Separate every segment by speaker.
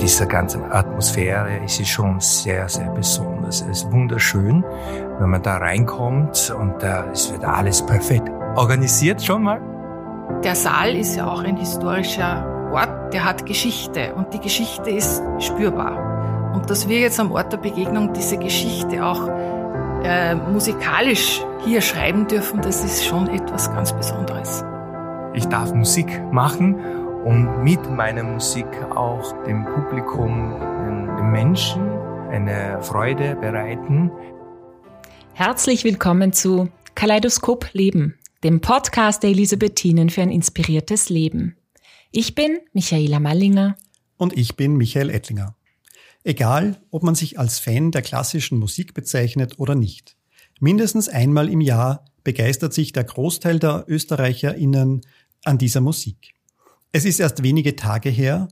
Speaker 1: Diese ganze Atmosphäre ist schon sehr, sehr besonders. Es ist wunderschön, wenn man da reinkommt und da es wird alles perfekt organisiert schon mal.
Speaker 2: Der Saal ist ja auch ein historischer Ort, der hat Geschichte und die Geschichte ist spürbar. Und dass wir jetzt am Ort der Begegnung diese Geschichte auch äh, musikalisch hier schreiben dürfen, das ist schon etwas ganz Besonderes.
Speaker 1: Ich darf Musik machen und mit meiner Musik auch dem Publikum, den Menschen eine Freude bereiten.
Speaker 3: Herzlich willkommen zu Kaleidoskop Leben, dem Podcast der Elisabethinen für ein inspiriertes Leben. Ich bin Michaela Mallinger.
Speaker 4: Und ich bin Michael Ettlinger. Egal, ob man sich als Fan der klassischen Musik bezeichnet oder nicht. Mindestens einmal im Jahr begeistert sich der Großteil der ÖsterreicherInnen an dieser Musik. Es ist erst wenige Tage her,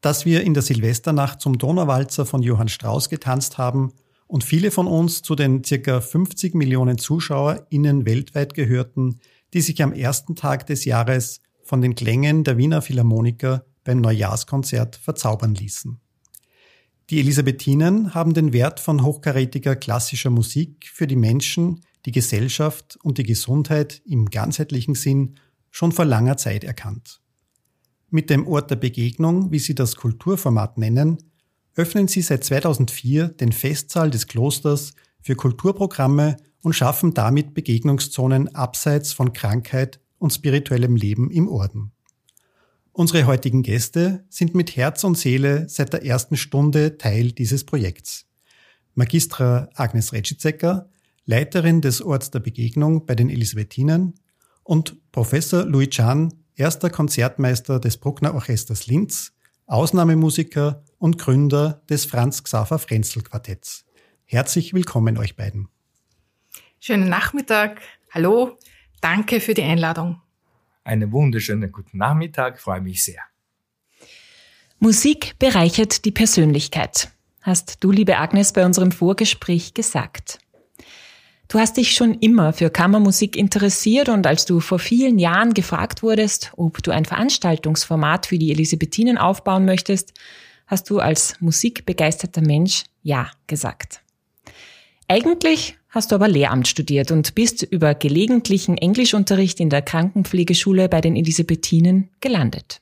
Speaker 4: dass wir in der Silvesternacht zum Donauwalzer von Johann Strauss getanzt haben und viele von uns zu den circa 50 Millionen ZuschauerInnen weltweit gehörten, die sich am ersten Tag des Jahres von den Klängen der Wiener Philharmoniker beim Neujahrskonzert verzaubern ließen. Die Elisabethinen haben den Wert von hochkarätiger klassischer Musik für die Menschen, die Gesellschaft und die Gesundheit im ganzheitlichen Sinn schon vor langer Zeit erkannt. Mit dem Ort der Begegnung, wie sie das Kulturformat nennen, öffnen sie seit 2004 den Festsaal des Klosters für Kulturprogramme und schaffen damit Begegnungszonen abseits von Krankheit und spirituellem Leben im Orden. Unsere heutigen Gäste sind mit Herz und Seele seit der ersten Stunde Teil dieses Projekts. Magistra Agnes Retschitzecker, Leiterin des Orts der Begegnung bei den Elisabethinen und Professor Louis Chan, erster Konzertmeister des Bruckner Orchesters Linz, Ausnahmemusiker und Gründer des Franz Xaver Frenzel Quartetts. Herzlich willkommen euch beiden.
Speaker 2: Schönen Nachmittag. Hallo. Danke für die Einladung.
Speaker 1: Einen wunderschönen guten Nachmittag, freue mich sehr.
Speaker 3: Musik bereichert die Persönlichkeit, hast du, liebe Agnes, bei unserem Vorgespräch gesagt. Du hast dich schon immer für Kammermusik interessiert und als du vor vielen Jahren gefragt wurdest, ob du ein Veranstaltungsformat für die Elisabethinen aufbauen möchtest, hast du als musikbegeisterter Mensch Ja gesagt. Eigentlich hast du aber Lehramt studiert und bist über gelegentlichen Englischunterricht in der Krankenpflegeschule bei den Elisabethinen gelandet.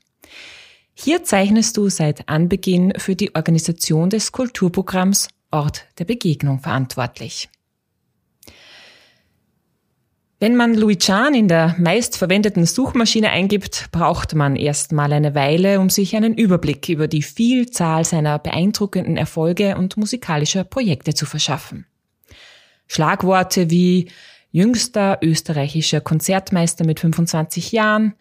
Speaker 3: Hier zeichnest du seit Anbeginn für die Organisation des Kulturprogramms Ort der Begegnung verantwortlich. Wenn man Louis Chan in der meistverwendeten Suchmaschine eingibt, braucht man erstmal eine Weile, um sich einen Überblick über die Vielzahl seiner beeindruckenden Erfolge und musikalischer Projekte zu verschaffen. Schlagworte wie jüngster österreichischer Konzertmeister mit 25 Jahren,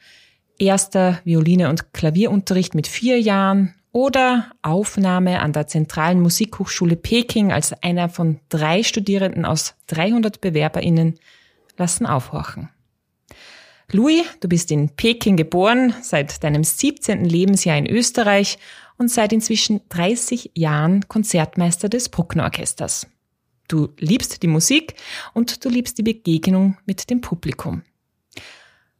Speaker 3: erster Violine- und Klavierunterricht mit vier Jahren oder Aufnahme an der Zentralen Musikhochschule Peking als einer von drei Studierenden aus 300 BewerberInnen lassen aufhorchen. Louis, du bist in Peking geboren, seit deinem 17. Lebensjahr in Österreich und seit inzwischen 30 Jahren Konzertmeister des Bruckner Orchesters. Du liebst die Musik und du liebst die Begegnung mit dem Publikum.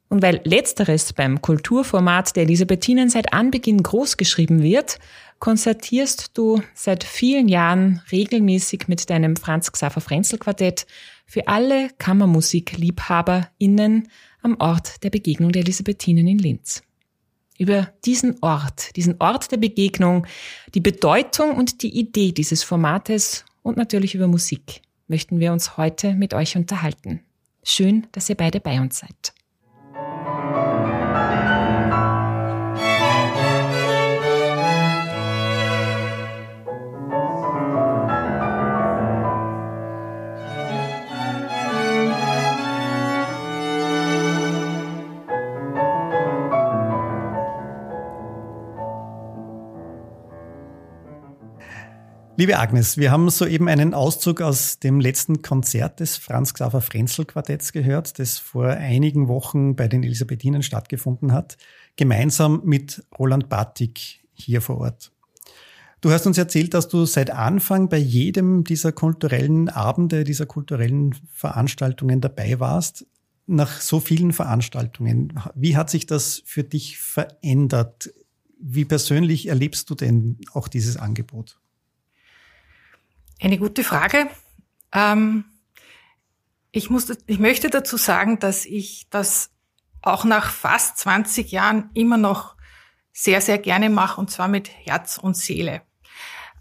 Speaker 3: Und weil letzteres beim Kulturformat der Elisabethinen seit Anbeginn groß geschrieben wird, konzertierst du seit vielen Jahren regelmäßig mit deinem Franz Xaver Frenzel Quartett für alle KammermusikliebhaberInnen am Ort der Begegnung der Elisabethinen in Linz. Über diesen Ort, diesen Ort der Begegnung, die Bedeutung und die Idee dieses Formates und natürlich über Musik möchten wir uns heute mit euch unterhalten. Schön, dass ihr beide bei uns seid.
Speaker 4: Liebe Agnes, wir haben soeben einen Auszug aus dem letzten Konzert des Franz Xaver Frenzel Quartetts gehört, das vor einigen Wochen bei den Elisabethinen stattgefunden hat, gemeinsam mit Roland Batik hier vor Ort. Du hast uns erzählt, dass du seit Anfang bei jedem dieser kulturellen Abende, dieser kulturellen Veranstaltungen dabei warst. Nach so vielen Veranstaltungen, wie hat sich das für dich verändert? Wie persönlich erlebst du denn auch dieses Angebot?
Speaker 2: Eine gute Frage. Ähm, ich, muss, ich möchte dazu sagen, dass ich das auch nach fast 20 Jahren immer noch sehr, sehr gerne mache und zwar mit Herz und Seele.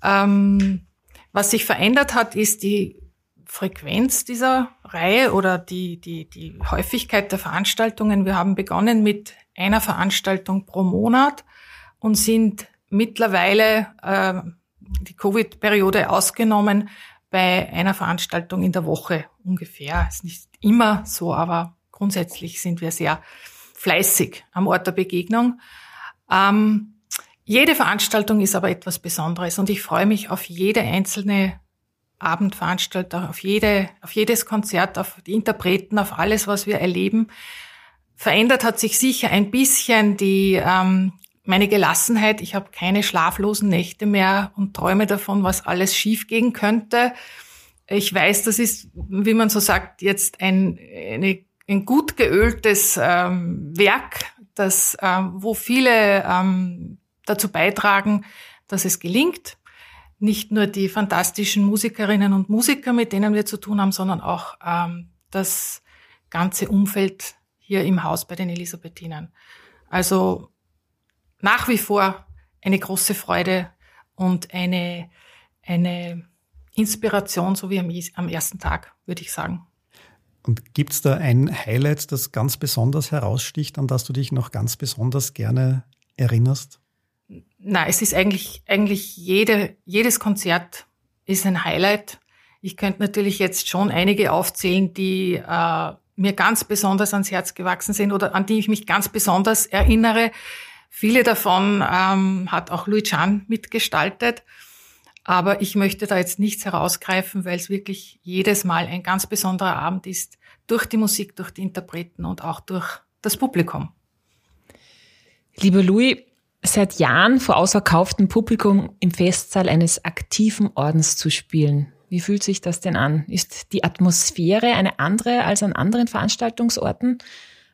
Speaker 2: Ähm, was sich verändert hat, ist die Frequenz dieser Reihe oder die, die, die Häufigkeit der Veranstaltungen. Wir haben begonnen mit einer Veranstaltung pro Monat und sind mittlerweile äh, die Covid-Periode ausgenommen bei einer Veranstaltung in der Woche ungefähr. Ist nicht immer so, aber grundsätzlich sind wir sehr fleißig am Ort der Begegnung. Ähm, jede Veranstaltung ist aber etwas Besonderes und ich freue mich auf jede einzelne Abendveranstaltung, auf jede, auf jedes Konzert, auf die Interpreten, auf alles, was wir erleben. Verändert hat sich sicher ein bisschen die ähm, meine Gelassenheit. Ich habe keine schlaflosen Nächte mehr und träume davon, was alles schiefgehen könnte. Ich weiß, das ist, wie man so sagt, jetzt ein, eine, ein gut geöltes ähm, Werk, das, ähm, wo viele ähm, dazu beitragen, dass es gelingt. Nicht nur die fantastischen Musikerinnen und Musiker, mit denen wir zu tun haben, sondern auch ähm, das ganze Umfeld hier im Haus bei den Elisabethinern. Also nach wie vor eine große Freude und eine, eine Inspiration, so wie am, am ersten Tag, würde ich sagen.
Speaker 4: Und gibt es da ein Highlight, das ganz besonders heraussticht, an das du dich noch ganz besonders gerne erinnerst?
Speaker 2: Na, es ist eigentlich, eigentlich jede, jedes Konzert ist ein Highlight. Ich könnte natürlich jetzt schon einige aufzählen, die äh, mir ganz besonders ans Herz gewachsen sind oder an die ich mich ganz besonders erinnere. Viele davon ähm, hat auch Louis Chan mitgestaltet. Aber ich möchte da jetzt nichts herausgreifen, weil es wirklich jedes Mal ein ganz besonderer Abend ist, durch die Musik, durch die Interpreten und auch durch das Publikum.
Speaker 3: Lieber Louis, seit Jahren vor ausverkauftem Publikum im Festsaal eines aktiven Ordens zu spielen. Wie fühlt sich das denn an? Ist die Atmosphäre eine andere als an anderen Veranstaltungsorten?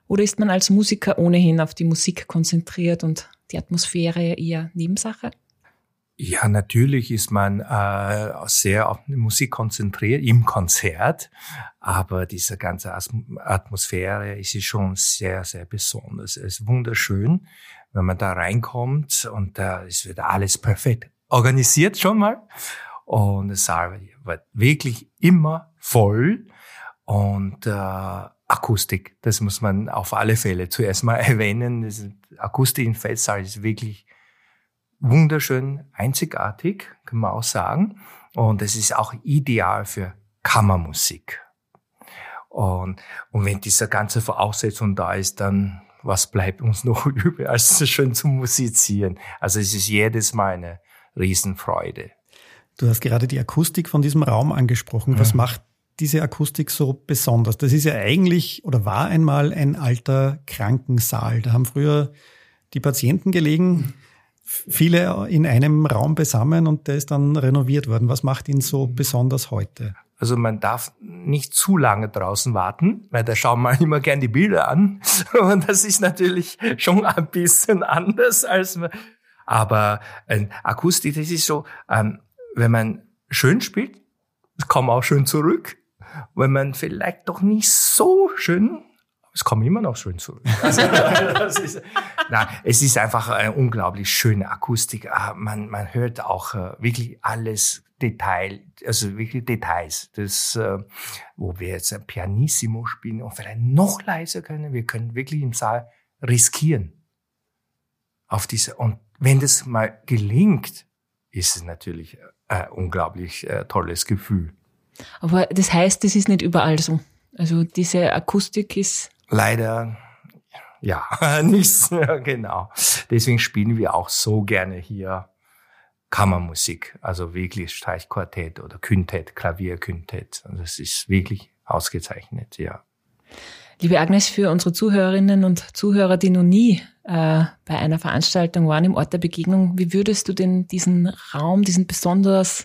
Speaker 3: Oder ist man als Musiker ohnehin auf die Musik konzentriert und die Atmosphäre eher Nebensache?
Speaker 1: Ja, natürlich ist man äh, sehr auf Musik konzentriert im Konzert, aber diese ganze Atmosphäre ist schon sehr, sehr besonders. Es ist wunderschön, wenn man da reinkommt und äh, es wird alles perfekt organisiert schon mal und es wird wirklich immer voll und äh, Akustik, das muss man auf alle Fälle zuerst mal erwähnen. Das Akustik im Festsaal ist wirklich wunderschön, einzigartig, kann man auch sagen. Und es ist auch ideal für Kammermusik. Und, und wenn diese ganze Voraussetzung da ist, dann was bleibt uns noch übrig, als schön zu musizieren. Also es ist jedes Mal eine Riesenfreude.
Speaker 4: Du hast gerade die Akustik von diesem Raum angesprochen. Was mhm. macht diese Akustik so besonders? Das ist ja eigentlich oder war einmal ein alter Krankensaal. Da haben früher die Patienten gelegen, viele in einem Raum besammen und der ist dann renoviert worden. Was macht ihn so besonders heute?
Speaker 1: Also man darf nicht zu lange draußen warten, weil da schauen wir immer gern die Bilder an. Und das ist natürlich schon ein bisschen anders als man. Aber äh, Akustik, das ist so, ähm, wenn man schön spielt, kommt man auch schön zurück wenn man vielleicht doch nicht so schön es kommt immer noch schön zurück. Also, ist, na, es ist einfach eine unglaublich schöne Akustik. Ah, man, man hört auch äh, wirklich alles Detail, also wirklich Details. Das, äh, wo wir jetzt ein Pianissimo spielen und vielleicht noch leiser können. Wir können wirklich im Saal riskieren. Auf diese, und wenn das mal gelingt, ist es natürlich ein unglaublich äh, tolles Gefühl.
Speaker 3: Aber das heißt, das ist nicht überall so. Also diese Akustik ist.
Speaker 1: Leider ja, nicht so, genau. Deswegen spielen wir auch so gerne hier Kammermusik, also wirklich Streichquartett oder Quintett, Klavierquintett. Das ist wirklich ausgezeichnet, ja.
Speaker 3: Liebe Agnes, für unsere Zuhörerinnen und Zuhörer, die noch nie äh, bei einer Veranstaltung waren im Ort der Begegnung, wie würdest du denn diesen Raum, diesen besonders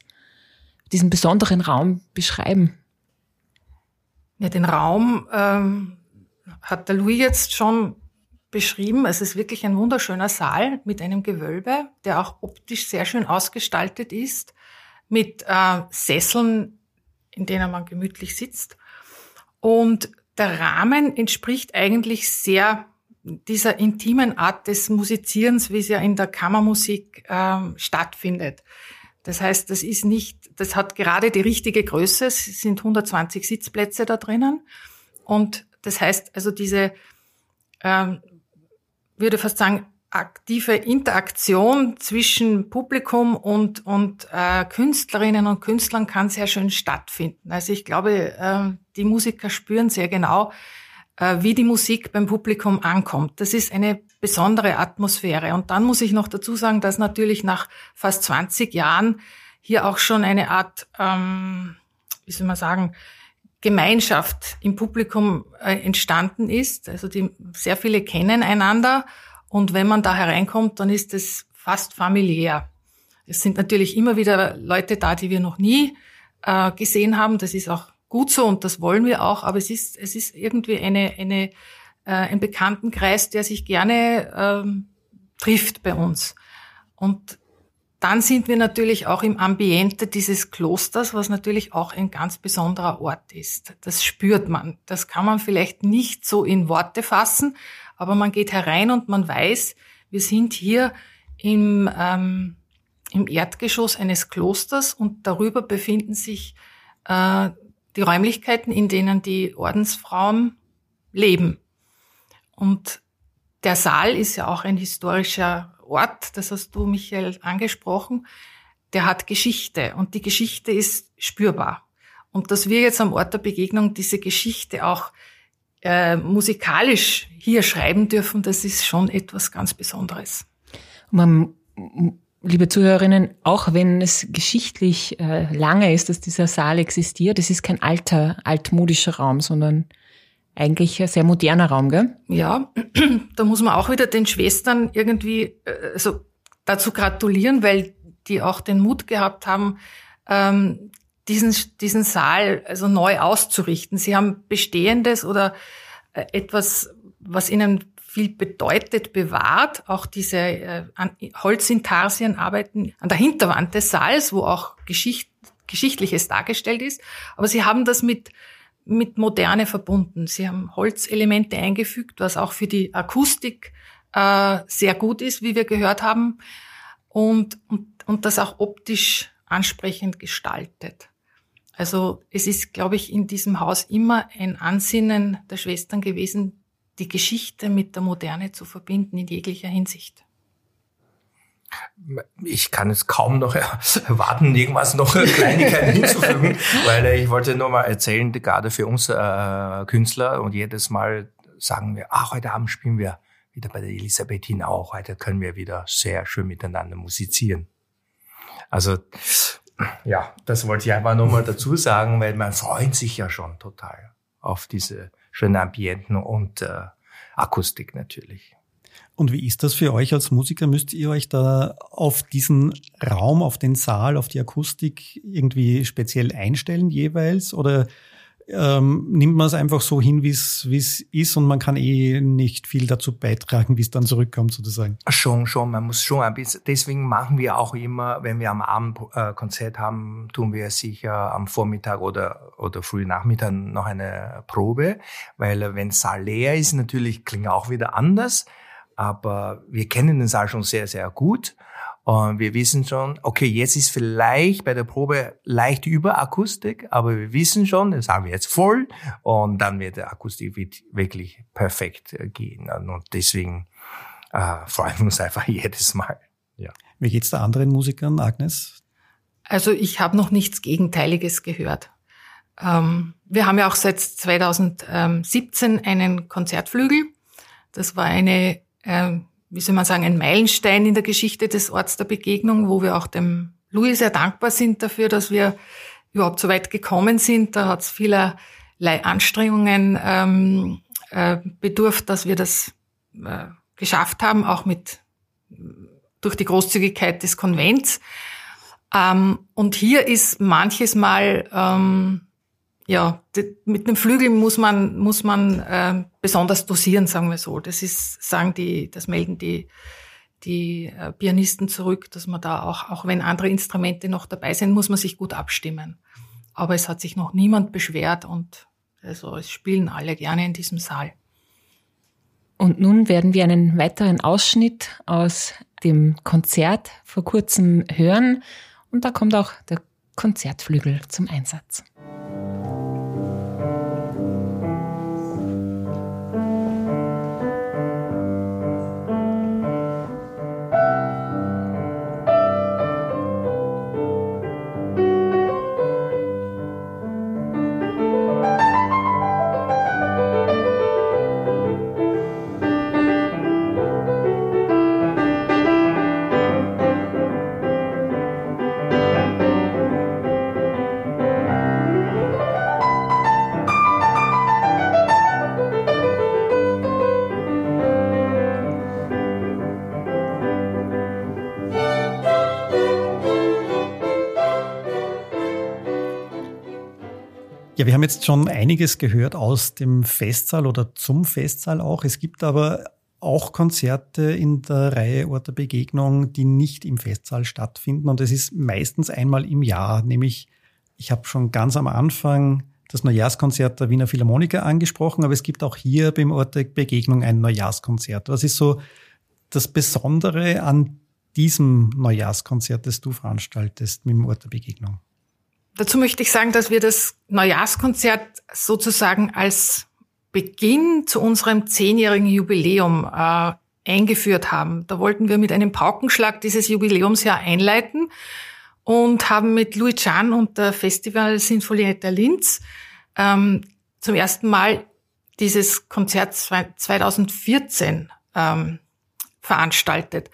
Speaker 3: diesen besonderen Raum beschreiben?
Speaker 2: Ja, den Raum ähm, hat der Louis jetzt schon beschrieben. Es ist wirklich ein wunderschöner Saal mit einem Gewölbe, der auch optisch sehr schön ausgestaltet ist, mit äh, Sesseln, in denen man gemütlich sitzt. Und der Rahmen entspricht eigentlich sehr dieser intimen Art des Musizierens, wie es ja in der Kammermusik ähm, stattfindet. Das heißt, das ist nicht, das hat gerade die richtige Größe. Es sind 120 Sitzplätze da drinnen. Und das heißt, also diese, ähm, würde fast sagen, aktive Interaktion zwischen Publikum und, und äh, Künstlerinnen und Künstlern kann sehr schön stattfinden. Also ich glaube, äh, die Musiker spüren sehr genau, äh, wie die Musik beim Publikum ankommt. Das ist eine besondere Atmosphäre. Und dann muss ich noch dazu sagen, dass natürlich nach fast 20 Jahren hier auch schon eine Art, ähm, wie soll man sagen, Gemeinschaft im Publikum äh, entstanden ist. Also die, sehr viele kennen einander und wenn man da hereinkommt, dann ist es fast familiär. Es sind natürlich immer wieder Leute da, die wir noch nie äh, gesehen haben. Das ist auch gut so und das wollen wir auch. Aber es ist es ist irgendwie eine eine äh, ein Bekanntenkreis, der sich gerne ähm, trifft bei uns. Und dann sind wir natürlich auch im Ambiente dieses Klosters, was natürlich auch ein ganz besonderer Ort ist. Das spürt man. Das kann man vielleicht nicht so in Worte fassen, aber man geht herein und man weiß, wir sind hier im, ähm, im Erdgeschoss eines Klosters und darüber befinden sich äh, die Räumlichkeiten, in denen die Ordensfrauen leben. Und der Saal ist ja auch ein historischer Ort, das hast du, Michael, angesprochen, der hat Geschichte und die Geschichte ist spürbar. Und dass wir jetzt am Ort der Begegnung diese Geschichte auch äh, musikalisch hier schreiben dürfen, das ist schon etwas ganz Besonderes.
Speaker 3: Man, liebe Zuhörerinnen, auch wenn es geschichtlich äh, lange ist, dass dieser Saal existiert, es ist kein alter, altmodischer Raum, sondern eigentlich ein sehr moderner Raum, gell?
Speaker 2: Ja, da muss man auch wieder den Schwestern irgendwie äh, also dazu gratulieren, weil die auch den Mut gehabt haben, ähm, diesen, diesen Saal also neu auszurichten. Sie haben Bestehendes oder äh, etwas, was ihnen viel bedeutet, bewahrt. Auch diese äh, Holzintarsienarbeiten an der Hinterwand des Saals, wo auch Geschicht, Geschichtliches dargestellt ist. Aber sie haben das mit mit Moderne verbunden. Sie haben Holzelemente eingefügt, was auch für die Akustik äh, sehr gut ist, wie wir gehört haben, und, und, und das auch optisch ansprechend gestaltet. Also es ist, glaube ich, in diesem Haus immer ein Ansinnen der Schwestern gewesen, die Geschichte mit der Moderne zu verbinden in jeglicher Hinsicht
Speaker 1: ich kann es kaum noch erwarten, irgendwas noch Kleinigkeiten hinzufügen, weil ich wollte nur mal erzählen, gerade für uns äh, Künstler und jedes Mal sagen wir, ach, heute Abend spielen wir wieder bei der Elisabethine auch, heute können wir wieder sehr schön miteinander musizieren. Also, ja, das wollte ich einfach nur mal dazu sagen, weil man freut sich ja schon total auf diese schönen Ambienten und äh, Akustik natürlich.
Speaker 4: Und wie ist das für euch als Musiker? Müsst ihr euch da auf diesen Raum, auf den Saal, auf die Akustik irgendwie speziell einstellen jeweils? Oder ähm, nimmt man es einfach so hin, wie es ist und man kann eh nicht viel dazu beitragen, wie es dann zurückkommt sozusagen?
Speaker 1: Schon, schon, man muss schon ein bisschen, deswegen machen wir auch immer, wenn wir am Abend äh, Konzert haben, tun wir sicher am Vormittag oder, oder früh Nachmittag noch eine Probe, weil äh, wenn Saal leer ist, natürlich klingt auch wieder anders aber wir kennen den Saal schon sehr, sehr gut. Und wir wissen schon, okay, jetzt ist vielleicht bei der Probe leicht über Akustik, aber wir wissen schon, das haben wir jetzt voll und dann wird der Akustik wirklich perfekt äh, gehen. Und deswegen äh, freuen wir uns einfach jedes Mal. Ja.
Speaker 4: Wie geht's der anderen Musikern, Agnes?
Speaker 2: Also ich habe noch nichts Gegenteiliges gehört. Ähm, wir haben ja auch seit 2017 einen Konzertflügel. Das war eine äh, wie soll man sagen, ein Meilenstein in der Geschichte des Orts der Begegnung, wo wir auch dem Louis sehr dankbar sind dafür, dass wir überhaupt so weit gekommen sind. Da hat es vielerlei Anstrengungen ähm, äh, bedurft, dass wir das äh, geschafft haben, auch mit durch die Großzügigkeit des Konvents. Ähm, und hier ist manches Mal ähm, ja, mit dem Flügel muss man, muss man äh, besonders dosieren, sagen wir so. Das ist, sagen die, das melden die, die äh, Pianisten zurück, dass man da auch, auch wenn andere Instrumente noch dabei sind, muss man sich gut abstimmen. Aber es hat sich noch niemand beschwert und also es spielen alle gerne in diesem Saal.
Speaker 3: Und nun werden wir einen weiteren Ausschnitt aus dem Konzert vor kurzem hören. Und da kommt auch der Konzertflügel zum Einsatz.
Speaker 4: Ja, wir haben jetzt schon einiges gehört aus dem Festsaal oder zum Festsaal auch. Es gibt aber auch Konzerte in der Reihe Ort der Begegnung, die nicht im Festsaal stattfinden. Und es ist meistens einmal im Jahr, nämlich ich habe schon ganz am Anfang das Neujahrskonzert der Wiener Philharmoniker angesprochen, aber es gibt auch hier beim Ort der Begegnung ein Neujahrskonzert. Was ist so das Besondere an diesem Neujahrskonzert, das du veranstaltest mit dem Ort der Begegnung?
Speaker 2: Dazu möchte ich sagen, dass wir das Neujahrskonzert sozusagen als Beginn zu unserem zehnjährigen Jubiläum äh, eingeführt haben. Da wollten wir mit einem Paukenschlag dieses Jubiläumsjahr einleiten und haben mit Louis Chan und der Festival Sinfonietta Linz ähm, zum ersten Mal dieses Konzert 2014 ähm, veranstaltet.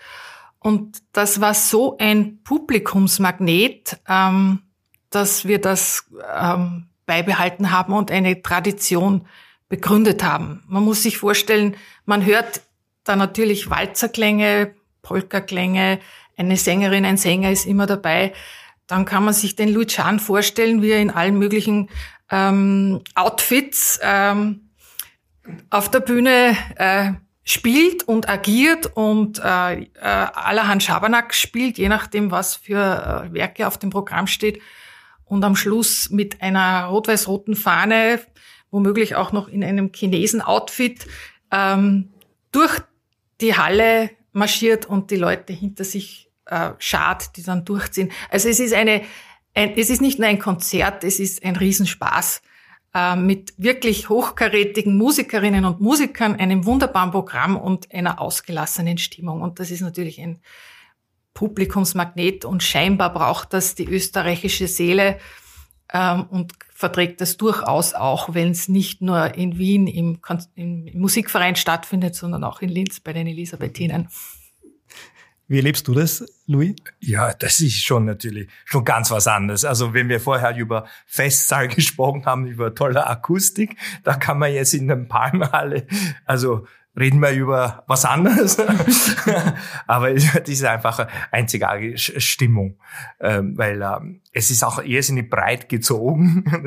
Speaker 2: Und das war so ein Publikumsmagnet, ähm, dass wir das ähm, beibehalten haben und eine Tradition begründet haben. Man muss sich vorstellen, man hört da natürlich Walzerklänge, Polkaklänge, eine Sängerin, ein Sänger ist immer dabei. Dann kann man sich den Lucian vorstellen, wie er in allen möglichen ähm, Outfits ähm, auf der Bühne äh, spielt und agiert und äh, äh, allerhand Schabernack spielt, je nachdem, was für äh, Werke auf dem Programm steht und am Schluss mit einer rot-weiß-roten Fahne, womöglich auch noch in einem Chinesen-Outfit, ähm, durch die Halle marschiert und die Leute hinter sich äh, schart, die dann durchziehen. Also es ist eine, ein, es ist nicht nur ein Konzert, es ist ein Riesenspaß äh, mit wirklich hochkarätigen Musikerinnen und Musikern, einem wunderbaren Programm und einer ausgelassenen Stimmung. Und das ist natürlich ein Publikumsmagnet und scheinbar braucht das die österreichische Seele ähm, und verträgt das durchaus auch, wenn es nicht nur in Wien im, im, Musikverein stattfindet, sondern auch in Linz bei den Elisabethinen.
Speaker 4: Wie erlebst du das, Louis?
Speaker 1: Ja, das ist schon natürlich schon ganz was anderes. Also wenn wir vorher über Festsaal gesprochen haben, über tolle Akustik, da kann man jetzt in der Palmhalle, also reden wir über was anderes. Aber das ist einfach einzigartige Stimmung, ähm, weil ähm, es ist auch irrsinnig breit gezogen.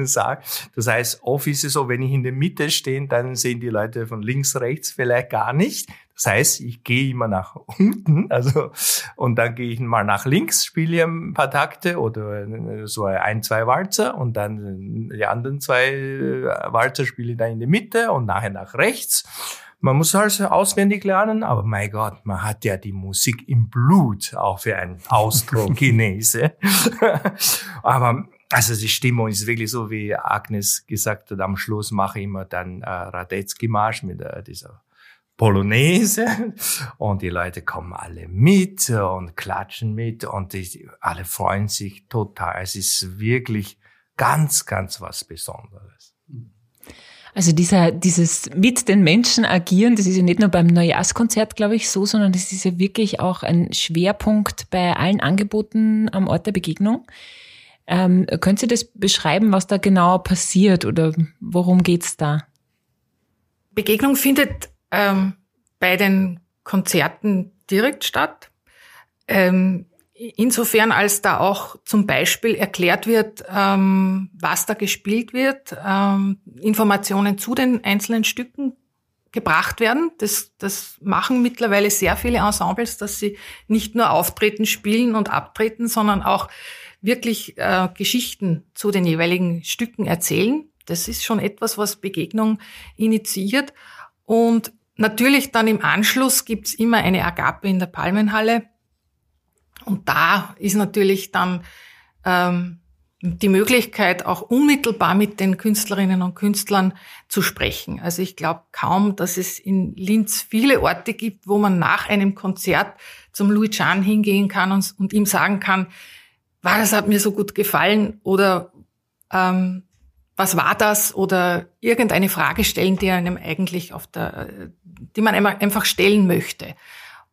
Speaker 1: Das heißt, oft ist es so, wenn ich in der Mitte stehe, dann sehen die Leute von links, rechts vielleicht gar nicht. Das heißt, ich gehe immer nach unten, also und dann gehe ich mal nach links, spiele ein paar Takte oder so ein, zwei Walzer und dann die anderen zwei äh, Walzer spiele ich dann in der Mitte und nachher nach rechts. Man muss also auswendig lernen, aber mein Gott, man hat ja die Musik im Blut, auch für einen Austrogenese. aber also die Stimmung ist wirklich so, wie Agnes gesagt hat, am Schluss mache ich immer dann äh, Radetzky-Marsch mit äh, dieser Polonaise und die Leute kommen alle mit und klatschen mit und die, alle freuen sich total. Es ist wirklich ganz, ganz was Besonderes.
Speaker 3: Also dieser, dieses mit den Menschen agieren, das ist ja nicht nur beim Neujahrskonzert, glaube ich, so, sondern das ist ja wirklich auch ein Schwerpunkt bei allen Angeboten am Ort der Begegnung. Ähm, können Sie das beschreiben, was da genau passiert oder worum geht's da?
Speaker 2: Begegnung findet ähm, bei den Konzerten direkt statt. Ähm, insofern als da auch zum Beispiel erklärt wird, ähm, was da gespielt wird, ähm, Informationen zu den einzelnen Stücken gebracht werden. Das, das machen mittlerweile sehr viele Ensembles, dass sie nicht nur auftreten, spielen und abtreten, sondern auch wirklich äh, Geschichten zu den jeweiligen Stücken erzählen. Das ist schon etwas, was Begegnung initiiert. Und natürlich dann im Anschluss gibt's immer eine Agape in der Palmenhalle. Und da ist natürlich dann ähm, die Möglichkeit, auch unmittelbar mit den Künstlerinnen und Künstlern zu sprechen. Also ich glaube kaum, dass es in Linz viele Orte gibt, wo man nach einem Konzert zum Louis Chan hingehen kann und, und ihm sagen kann, war das hat mir so gut gefallen oder ähm, was war das oder irgendeine Frage stellen, die einem eigentlich auf der, die man einfach stellen möchte.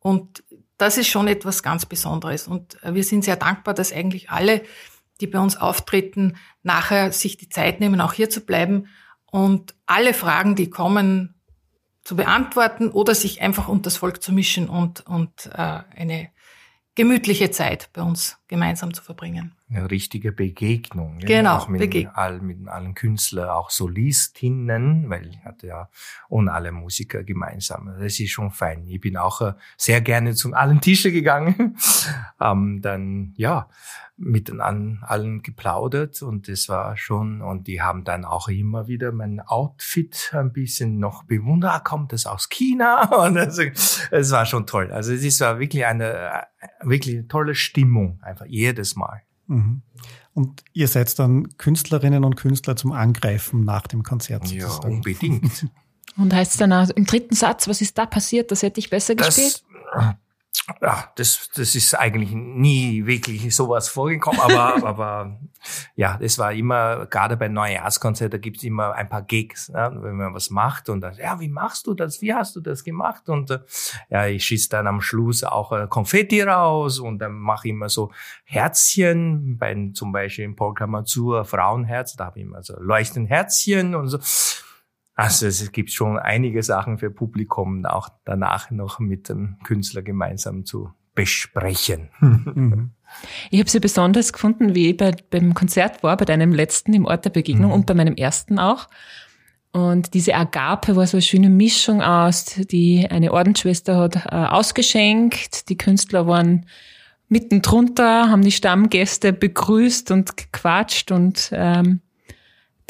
Speaker 2: Und das ist schon etwas ganz Besonderes. Und wir sind sehr dankbar, dass eigentlich alle die bei uns auftreten, nachher sich die Zeit nehmen, auch hier zu bleiben und alle Fragen, die kommen, zu beantworten oder sich einfach unter das Volk zu mischen und, und äh, eine gemütliche Zeit bei uns gemeinsam zu verbringen.
Speaker 1: Eine richtige Begegnung.
Speaker 2: Genau,
Speaker 1: ja, auch mit, Bege all, mit allen Künstlern, auch Solistinnen, weil ich hatte ja und alle Musiker gemeinsam. Das ist schon fein. Ich bin auch äh, sehr gerne zu allen Tischen gegangen. ähm, dann, ja, mit an allen geplaudert und das war schon, und die haben dann auch immer wieder mein Outfit ein bisschen noch bewundert, ah, kommt das aus China? Und das, es war schon toll. Also es war wirklich eine, wirklich tolle Stimmung, einfach jedes Mal.
Speaker 4: Mhm. Und ihr seid dann Künstlerinnen und Künstler zum Angreifen nach dem Konzert.
Speaker 1: Sozusagen. Ja, unbedingt.
Speaker 3: Und heißt es dann im dritten Satz, was ist da passiert? Das hätte ich besser das, gespielt?
Speaker 1: Ja, das, das ist eigentlich nie wirklich sowas vorgekommen, aber, aber ja, das war immer, gerade bei Neujahrskonzerten, da gibt's immer ein paar Gigs, ne, wenn man was macht und dann, ja, wie machst du das, wie hast du das gemacht? Und äh, ja, ich schieß dann am Schluss auch äh, Konfetti raus und dann mache ich immer so Herzchen, bei zum Beispiel in Polka Mazur, Frauenherz, da habe ich immer so leuchtend Herzchen und so. Also es gibt schon einige Sachen für Publikum auch danach noch mit dem Künstler gemeinsam zu besprechen. Mhm.
Speaker 3: Ich habe sie besonders gefunden, wie ich bei, beim Konzert war, bei deinem letzten im Ort der Begegnung mhm. und bei meinem ersten auch. Und diese Agape war so eine schöne Mischung aus, die eine Ordensschwester hat äh, ausgeschenkt. Die Künstler waren mitten drunter, haben die Stammgäste begrüßt und gequatscht und ähm,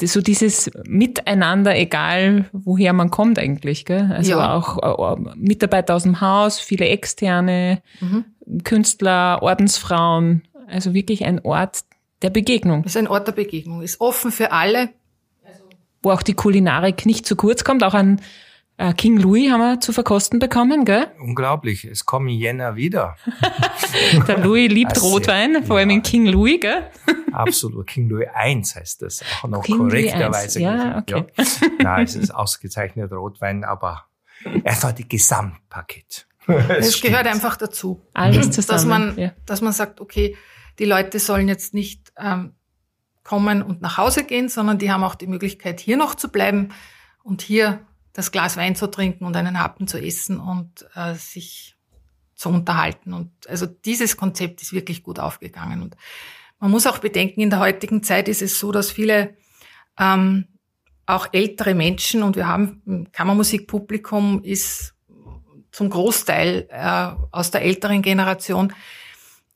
Speaker 3: so dieses Miteinander, egal woher man kommt eigentlich, gell? Also ja. auch äh, Mitarbeiter aus dem Haus, viele externe mhm. Künstler, Ordensfrauen, also wirklich ein Ort der Begegnung.
Speaker 2: Es ist ein Ort der Begegnung, ist offen für alle.
Speaker 3: Wo auch die Kulinarik nicht zu kurz kommt, auch an äh, King Louis haben wir zu verkosten bekommen, gell?
Speaker 1: Unglaublich, es kommen Jänner wieder.
Speaker 3: Der Louis liebt also, Rotwein, vor allem in King Louis, gell?
Speaker 1: Absolut, King Louis I heißt das auch noch King korrekterweise.
Speaker 3: Ja, okay.
Speaker 1: Ja. Nein, es ist ausgezeichnet Rotwein, aber einfach die Gesamtpaket.
Speaker 2: Es, es gehört einfach dazu.
Speaker 3: Alles zusammen.
Speaker 2: Dass man, ja. dass man sagt, okay, die Leute sollen jetzt nicht ähm, kommen und nach Hause gehen, sondern die haben auch die Möglichkeit, hier noch zu bleiben und hier das Glas Wein zu trinken und einen Happen zu essen und äh, sich zu unterhalten. Und also dieses Konzept ist wirklich gut aufgegangen. Und man muss auch bedenken, in der heutigen Zeit ist es so, dass viele ähm, auch ältere Menschen und wir haben Kammermusikpublikum ist zum Großteil äh, aus der älteren Generation,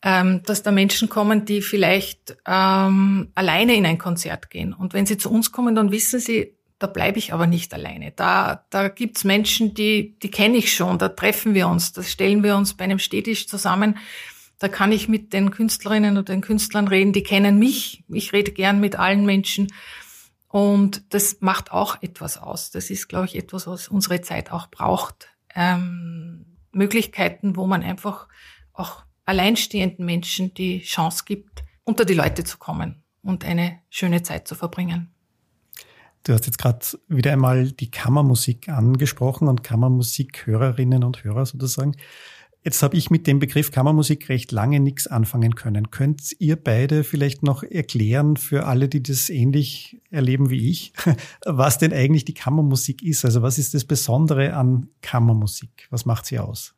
Speaker 2: ähm, dass da Menschen kommen, die vielleicht ähm, alleine in ein Konzert gehen. Und wenn sie zu uns kommen, dann wissen sie, da bleibe ich aber nicht alleine. Da, da gibt's Menschen, die, die kenne ich schon, da treffen wir uns, da stellen wir uns bei einem Städtisch zusammen. Da kann ich mit den Künstlerinnen und den Künstlern reden, die kennen mich. Ich rede gern mit allen Menschen. Und das macht auch etwas aus. Das ist, glaube ich, etwas, was unsere Zeit auch braucht. Ähm, Möglichkeiten, wo man einfach auch alleinstehenden Menschen die Chance gibt, unter die Leute zu kommen und eine schöne Zeit zu verbringen.
Speaker 4: Du hast jetzt gerade wieder einmal die Kammermusik angesprochen und Kammermusikhörerinnen und Hörer sozusagen. Jetzt habe ich mit dem Begriff Kammermusik recht lange nichts anfangen können. Könnt ihr beide vielleicht noch erklären für alle, die das ähnlich erleben wie ich, was denn eigentlich die Kammermusik ist? Also was ist das Besondere an Kammermusik? Was macht sie aus?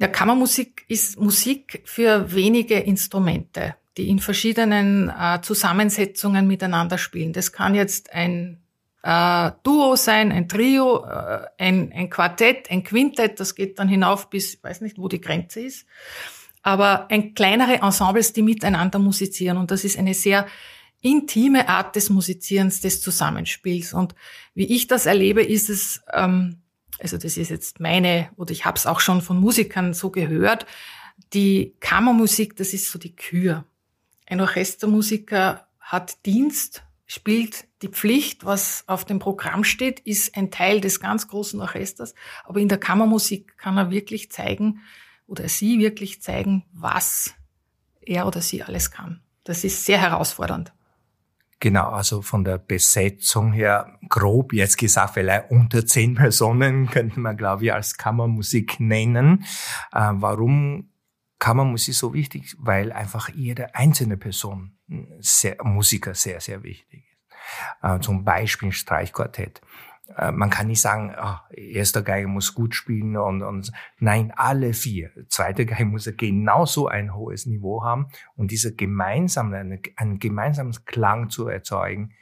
Speaker 2: Ja, Kammermusik ist Musik für wenige Instrumente, die in verschiedenen äh, Zusammensetzungen miteinander spielen. Das kann jetzt ein äh, Duo sein, ein Trio, äh, ein, ein Quartett, ein Quintett, das geht dann hinauf bis, ich weiß nicht, wo die Grenze ist. Aber ein kleinere Ensembles, die miteinander musizieren. Und das ist eine sehr intime Art des Musizierens, des Zusammenspiels. Und wie ich das erlebe, ist es, ähm, also das ist jetzt meine, oder ich habe es auch schon von Musikern so gehört, die Kammermusik, das ist so die Kür. Ein Orchestermusiker hat Dienst, spielt die Pflicht, was auf dem Programm steht, ist ein Teil des ganz großen Orchesters. Aber in der Kammermusik kann er wirklich zeigen oder sie wirklich zeigen, was er oder sie alles kann. Das ist sehr herausfordernd.
Speaker 1: Genau, also von der Besetzung her, grob jetzt gesagt, vielleicht unter zehn Personen könnte man, glaube ich, als Kammermusik nennen. Äh, warum Kammermusik so wichtig? Weil einfach jede einzelne Person, sehr, Musiker sehr, sehr wichtig ist. Äh, zum Beispiel Streichquartett. Äh, man kann nicht sagen, oh, erster Geige muss gut spielen und, und nein, alle vier. Zweite Geige muss genauso ein hohes Niveau haben und dieser gemeinsame, einen gemeinsamen Klang zu erzeugen,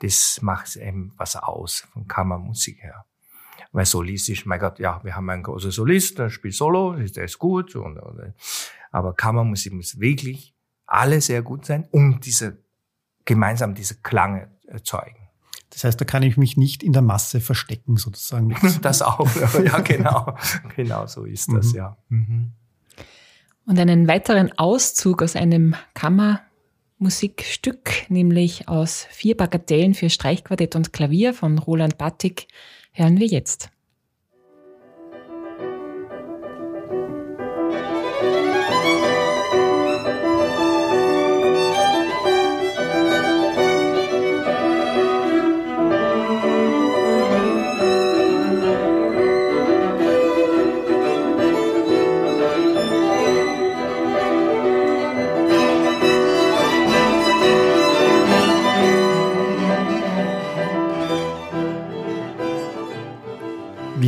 Speaker 1: das macht eben was aus von Kammermusik her. Weil solistisch, mein Gott, ja, wir haben einen großen Solist, der spielt Solo, der ist gut, und, und, aber Kammermusik muss wirklich alle sehr gut sein und diese gemeinsam diese Klang erzeugen.
Speaker 4: Das heißt, da kann ich mich nicht in der Masse verstecken, sozusagen.
Speaker 1: Das auch, ja, genau. Genau so ist das, mhm. ja. Mhm.
Speaker 3: Und einen weiteren Auszug aus einem Kammermusikstück, nämlich aus vier Bagatellen für Streichquartett und Klavier von Roland Battig, hören wir jetzt.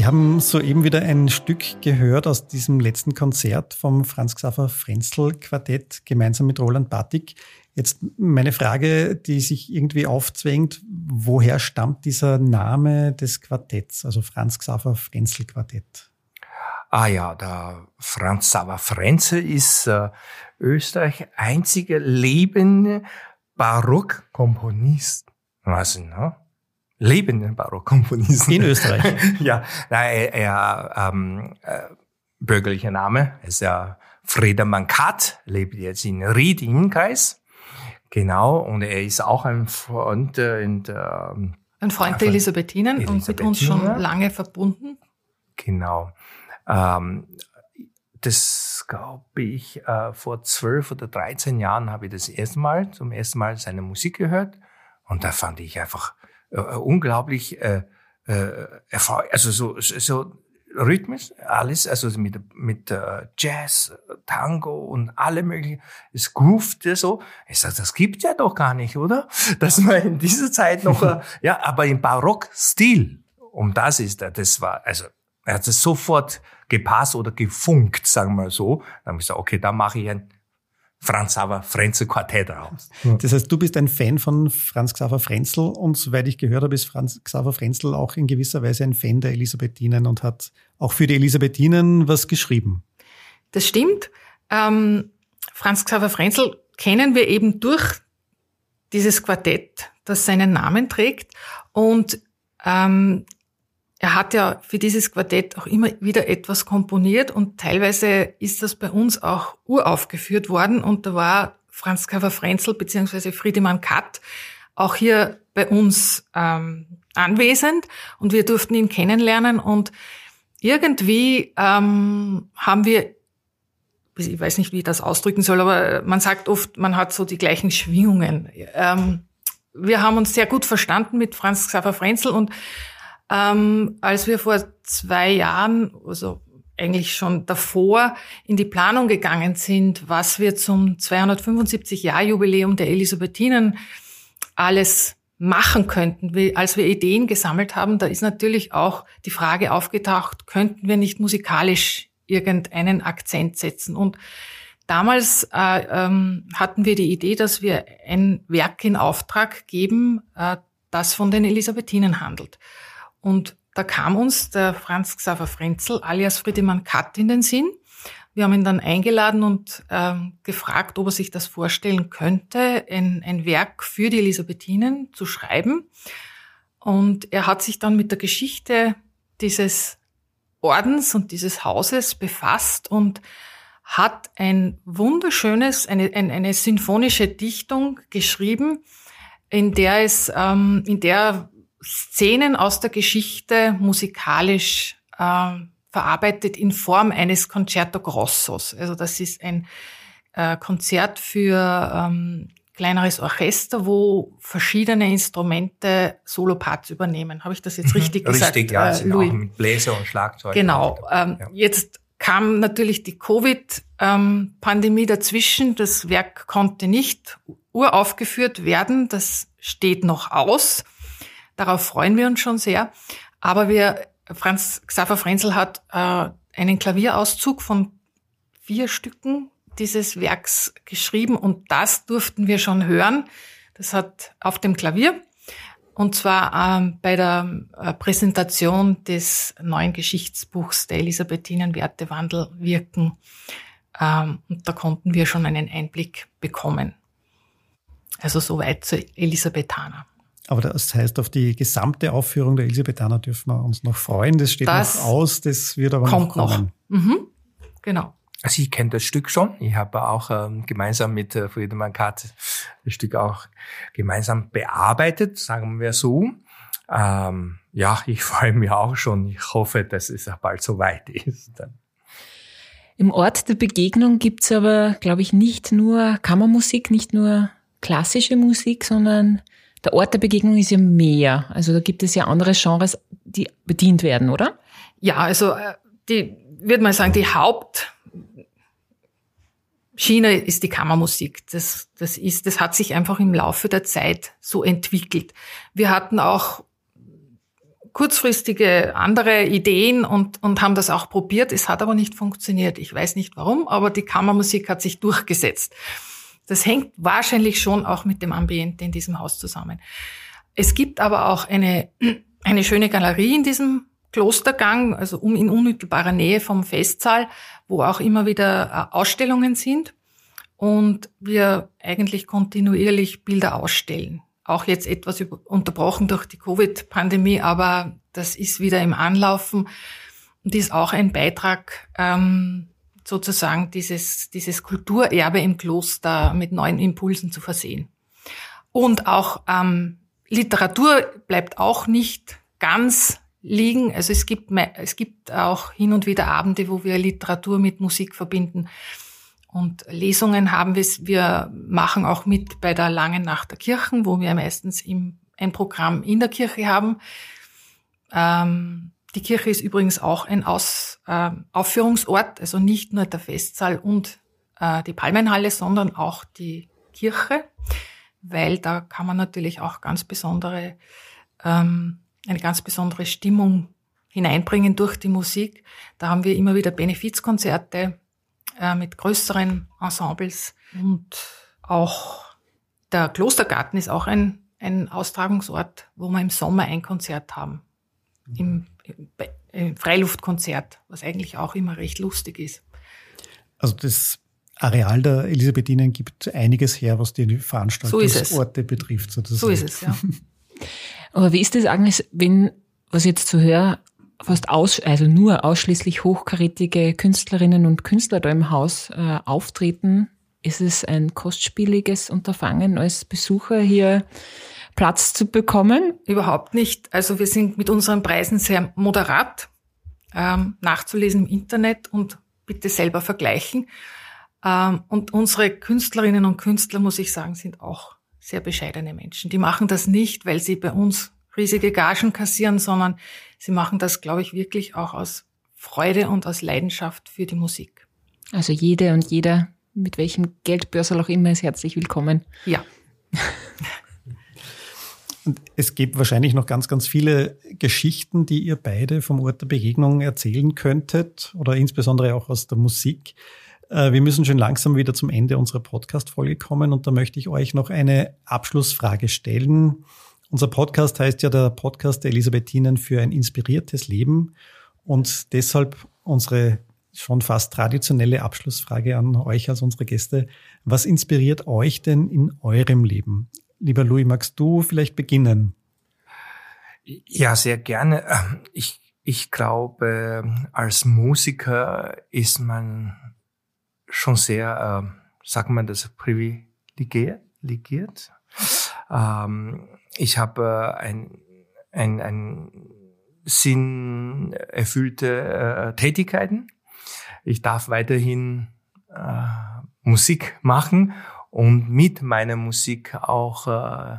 Speaker 4: Wir haben soeben wieder ein Stück gehört aus diesem letzten Konzert vom Franz Xaver Frenzel Quartett gemeinsam mit Roland Batik. Jetzt meine Frage, die sich irgendwie aufzwängt, woher stammt dieser Name des Quartetts, also Franz Xaver Frenzel Quartett?
Speaker 1: Ah ja, der Franz Xaver Frenzel ist äh, Österreich einziger lebende Barockkomponist. Was, ne? Lebenden Barockkomponisten.
Speaker 4: In Österreich.
Speaker 1: ja, er, er ähm, äh, bürgerlicher Name ist ja Friedemann Katt, lebt jetzt in Ried im Kreis. Genau, und er ist auch ein Freund äh, in der,
Speaker 2: ähm, ein Freund der Elisabethinen, Elisabethinen und mit uns schon lange verbunden.
Speaker 1: Genau. Ähm, das glaube ich, äh, vor zwölf oder dreizehn Jahren habe ich das erste Mal, zum ersten Mal seine Musik gehört. Und da fand ich einfach äh, unglaublich äh, äh, also so, so rhythmisch, alles, also mit, mit äh, Jazz, Tango und alle möglichen, es groovte so. Ich sag, das gibt ja doch gar nicht, oder? Dass man in dieser Zeit noch, äh, ja, aber im Barock-Stil, um das ist er, das war, also, er hat es sofort gepasst oder gefunkt, sagen wir so. Dann habe ich gesagt, okay, da mache ich ein Franz Xaver Frenzel Quartett raus.
Speaker 4: Das heißt, du bist ein Fan von Franz Xaver Frenzel und soweit ich gehört habe, ist Franz Xaver Frenzel auch in gewisser Weise ein Fan der Elisabethinen und hat auch für die Elisabethinen was geschrieben.
Speaker 2: Das stimmt. Ähm, Franz Xaver Frenzel kennen wir eben durch dieses Quartett, das seinen Namen trägt. Und ähm, er hat ja für dieses Quartett auch immer wieder etwas komponiert und teilweise ist das bei uns auch uraufgeführt worden und da war Franz Xaver Frenzel beziehungsweise Friedemann Katt auch hier bei uns ähm, anwesend und wir durften ihn kennenlernen und irgendwie ähm, haben wir, ich weiß nicht, wie ich das ausdrücken soll, aber man sagt oft, man hat so die gleichen Schwingungen. Ähm, wir haben uns sehr gut verstanden mit Franz Xaver Frenzel und ähm, als wir vor zwei Jahren, also eigentlich schon davor, in die Planung gegangen sind, was wir zum 275-Jahr-Jubiläum der Elisabethinen alles machen könnten. Als wir Ideen gesammelt haben, da ist natürlich auch die Frage aufgetaucht, könnten wir nicht musikalisch irgendeinen Akzent setzen. Und damals äh, ähm, hatten wir die Idee, dass wir ein Werk in Auftrag geben, äh, das von den Elisabethinen handelt. Und da kam uns der Franz Xaver Frenzel alias Friedemann Katt in den Sinn. Wir haben ihn dann eingeladen und ähm, gefragt, ob er sich das vorstellen könnte, ein, ein Werk für die Elisabethinen zu schreiben. Und er hat sich dann mit der Geschichte dieses Ordens und dieses Hauses befasst und hat ein wunderschönes, eine, eine, eine sinfonische Dichtung geschrieben, in der es, ähm, in der Szenen aus der Geschichte musikalisch äh, verarbeitet in Form eines Concerto Grossos. Also das ist ein äh, Konzert für ähm, kleineres Orchester, wo verschiedene Instrumente Soloparts übernehmen. Habe ich das jetzt mhm. richtig, gesagt?
Speaker 1: Richtig, ja, äh, Louis? mit Bläser und Schlagzeug.
Speaker 2: Genau. Ähm, ja. Jetzt kam natürlich die Covid-Pandemie ähm, dazwischen. Das Werk konnte nicht uraufgeführt werden. Das steht noch aus. Darauf freuen wir uns schon sehr. Aber wir, Franz Xaver Frenzel hat äh, einen Klavierauszug von vier Stücken dieses Werks geschrieben und das durften wir schon hören. Das hat auf dem Klavier und zwar ähm, bei der äh, Präsentation des neuen Geschichtsbuchs der Elisabethinen Wertewandel wirken. Ähm, und da konnten wir schon einen Einblick bekommen. Also soweit zu Elisabethaner.
Speaker 4: Aber das heißt, auf die gesamte Aufführung der Elisabethaner dürfen wir uns noch freuen. Das steht das noch aus, das wird aber
Speaker 2: kommt
Speaker 4: noch kommen.
Speaker 2: Noch. Mhm. Genau.
Speaker 1: Also ich kenne das Stück schon. Ich habe auch ähm, gemeinsam mit äh, Friedemann Katz das Stück auch gemeinsam bearbeitet, sagen wir so. Ähm, ja, ich freue mich auch schon. Ich hoffe, dass es auch bald so weit ist.
Speaker 3: Im Ort der Begegnung gibt's aber, glaube ich, nicht nur Kammermusik, nicht nur klassische Musik, sondern der Ort der Begegnung ist ja mehr. Also da gibt es ja andere Genres, die bedient werden, oder?
Speaker 2: Ja, also äh, die, würde man sagen, die Haupt China ist die Kammermusik. Das, das ist, das hat sich einfach im Laufe der Zeit so entwickelt. Wir hatten auch kurzfristige andere Ideen und, und haben das auch probiert. Es hat aber nicht funktioniert. Ich weiß nicht warum, aber die Kammermusik hat sich durchgesetzt. Das hängt wahrscheinlich schon auch mit dem Ambiente in diesem Haus zusammen. Es gibt aber auch eine, eine schöne Galerie in diesem Klostergang, also in unmittelbarer Nähe vom Festsaal, wo auch immer wieder äh, Ausstellungen sind und wir eigentlich kontinuierlich Bilder ausstellen. Auch jetzt etwas unterbrochen durch die Covid-Pandemie, aber das ist wieder im Anlaufen und ist auch ein Beitrag, ähm, sozusagen dieses, dieses Kulturerbe im Kloster mit neuen Impulsen zu versehen. Und auch ähm, Literatur bleibt auch nicht ganz liegen. Also es gibt, es gibt auch hin und wieder Abende, wo wir Literatur mit Musik verbinden. Und Lesungen haben wir, wir machen auch mit bei der Langen Nacht der Kirchen, wo wir meistens im, ein Programm in der Kirche haben. Ähm, die Kirche ist übrigens auch ein Aus, äh, Aufführungsort, also nicht nur der Festsaal und äh, die Palmenhalle, sondern auch die Kirche, weil da kann man natürlich auch ganz besondere ähm, eine ganz besondere Stimmung hineinbringen durch die Musik. Da haben wir immer wieder Benefizkonzerte äh, mit größeren Ensembles und auch der Klostergarten ist auch ein, ein Austragungsort, wo wir im Sommer ein Konzert haben. Im, Freiluftkonzert, was eigentlich auch immer recht lustig ist.
Speaker 4: Also das Areal der Elisabethinen gibt einiges her, was die Veranstaltungsorte so betrifft.
Speaker 2: Sozusagen. So ist es, ja.
Speaker 3: Aber wie ist das eigentlich, wenn, was ich jetzt so höre, fast aus, also nur ausschließlich hochkarätige Künstlerinnen und Künstler da im Haus äh, auftreten? Ist es ein kostspieliges Unterfangen als Besucher hier Platz zu bekommen?
Speaker 2: Überhaupt nicht. Also wir sind mit unseren Preisen sehr moderat ähm, nachzulesen im Internet und bitte selber vergleichen. Ähm, und unsere Künstlerinnen und Künstler, muss ich sagen, sind auch sehr bescheidene Menschen. Die machen das nicht, weil sie bei uns riesige Gagen kassieren, sondern sie machen das, glaube ich, wirklich auch aus Freude und aus Leidenschaft für die Musik.
Speaker 3: Also jede und jeder, mit welchem Geldbörsel auch immer, ist herzlich willkommen.
Speaker 2: Ja.
Speaker 4: Und es gibt wahrscheinlich noch ganz, ganz viele Geschichten, die ihr beide vom Ort der Begegnung erzählen könntet oder insbesondere auch aus der Musik. Äh, wir müssen schon langsam wieder zum Ende unserer Podcast-Folge kommen und da möchte ich euch noch eine Abschlussfrage stellen. Unser Podcast heißt ja der Podcast der Elisabethinen für ein inspiriertes Leben und deshalb unsere schon fast traditionelle Abschlussfrage an euch als unsere Gäste. Was inspiriert euch denn in eurem Leben? Lieber Louis, magst du vielleicht beginnen?
Speaker 1: Ja, sehr gerne. Ich, ich glaube, als Musiker ist man schon sehr, äh, sagt man das, privilegiert. Ähm, ich habe äh, ein, ein, ein sinnerfüllte äh, Tätigkeiten. Ich darf weiterhin äh, Musik machen und mit meiner Musik auch äh,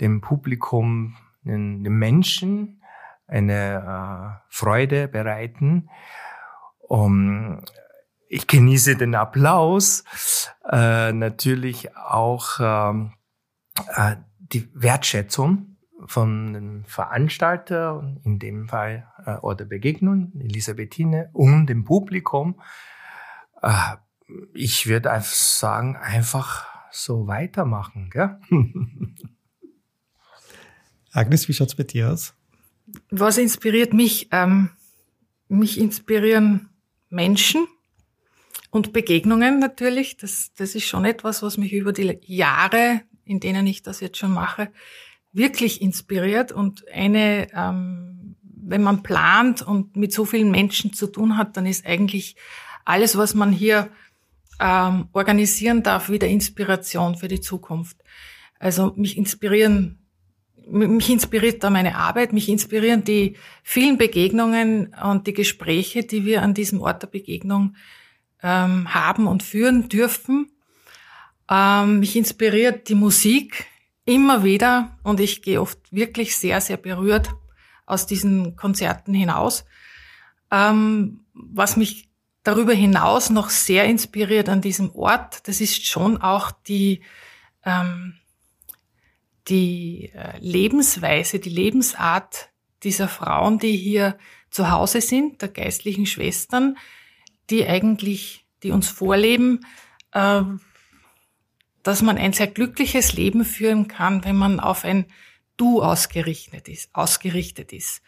Speaker 1: dem Publikum, den, den Menschen eine äh, Freude bereiten. Um, ich genieße den Applaus, äh, natürlich auch ähm, äh, die Wertschätzung von dem Veranstalter, in dem Fall äh, oder Begegnung, Elisabethine, und dem Publikum. Äh, ich würde einfach sagen, einfach so weitermachen. Gell?
Speaker 4: Agnes, wie schaut's bei dir aus?
Speaker 2: Was inspiriert mich? Ähm, mich inspirieren Menschen und Begegnungen natürlich. Das, das ist schon etwas, was mich über die Jahre, in denen ich das jetzt schon mache, wirklich inspiriert. Und eine, ähm, wenn man plant und mit so vielen Menschen zu tun hat, dann ist eigentlich alles, was man hier ähm, organisieren darf, wieder Inspiration für die Zukunft. Also mich inspirieren, mich inspiriert da meine Arbeit, mich inspirieren die vielen Begegnungen und die Gespräche, die wir an diesem Ort der Begegnung ähm, haben und führen dürfen. Ähm, mich inspiriert die Musik immer wieder und ich gehe oft wirklich sehr, sehr berührt aus diesen Konzerten hinaus. Ähm, was mich darüber hinaus noch sehr inspiriert an diesem Ort, das ist schon auch die, ähm, die äh, Lebensweise, die Lebensart dieser Frauen, die hier zu Hause sind, der geistlichen Schwestern, die eigentlich, die uns vorleben, äh, dass man ein sehr glückliches Leben führen kann, wenn man auf ein Du ausgerichtet ist, ausgerichtet ist.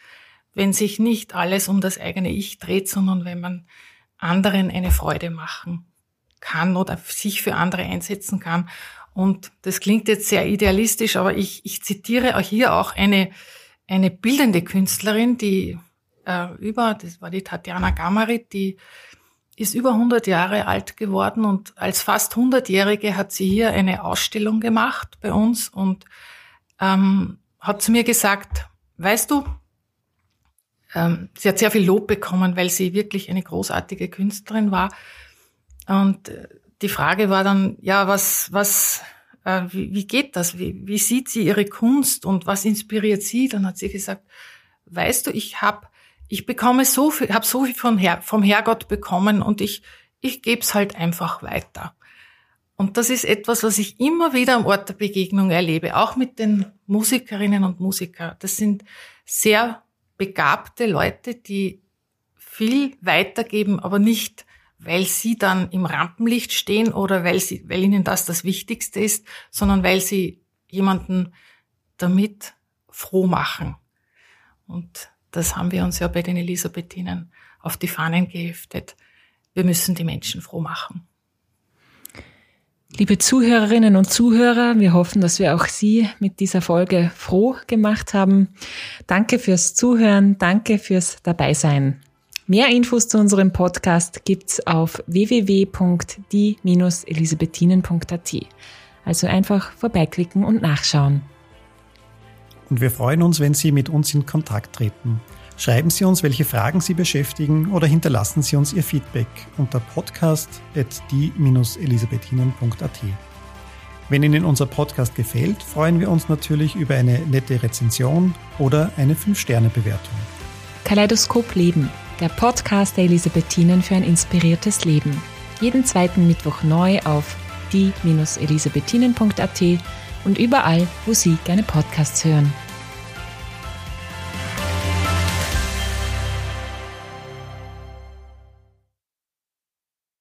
Speaker 2: Wenn sich nicht alles um das eigene Ich dreht, sondern wenn man anderen eine Freude machen kann oder sich für andere einsetzen kann. Und das klingt jetzt sehr idealistisch, aber ich, ich zitiere auch hier auch eine, eine bildende Künstlerin, die äh, über, das war die Tatjana Gamarit, die ist über 100 Jahre alt geworden und als fast 100-Jährige hat sie hier eine Ausstellung gemacht bei uns und ähm, hat zu mir gesagt, weißt du, ähm, sie hat sehr viel Lob bekommen, weil sie wirklich eine großartige Künstlerin war. Und äh, die Frage war dann, ja, was, was, äh, wie, wie geht das? Wie, wie sieht sie ihre Kunst und was inspiriert sie? Dann hat sie gesagt, weißt du, ich habe, ich bekomme so viel, habe so viel vom, Her vom Herrgott bekommen und ich, ich gebe es halt einfach weiter. Und das ist etwas, was ich immer wieder am Ort der Begegnung erlebe, auch mit den Musikerinnen und Musikern. Das sind sehr begabte Leute, die viel weitergeben, aber nicht, weil sie dann im Rampenlicht stehen oder weil sie, weil ihnen das das Wichtigste ist, sondern weil sie jemanden damit froh machen. Und das haben wir uns ja bei den Elisabethinen auf die Fahnen geheftet. Wir müssen die Menschen froh machen.
Speaker 3: Liebe Zuhörerinnen und Zuhörer, wir hoffen, dass wir auch Sie mit dieser Folge froh gemacht haben. Danke fürs Zuhören, danke fürs Dabeisein. Mehr Infos zu unserem Podcast gibt's auf www.die-elisabethinen.at. Also einfach vorbeiklicken und nachschauen.
Speaker 4: Und wir freuen uns, wenn Sie mit uns in Kontakt treten. Schreiben Sie uns, welche Fragen Sie beschäftigen oder hinterlassen Sie uns Ihr Feedback unter podcast.die-elisabethinen.at. Wenn Ihnen unser Podcast gefällt, freuen wir uns natürlich über eine nette Rezension oder eine 5-Sterne-Bewertung.
Speaker 3: Kaleidoskop Leben, der Podcast der Elisabethinen für ein inspiriertes Leben. Jeden zweiten Mittwoch neu auf die-elisabethinen.at und überall, wo Sie gerne Podcasts hören.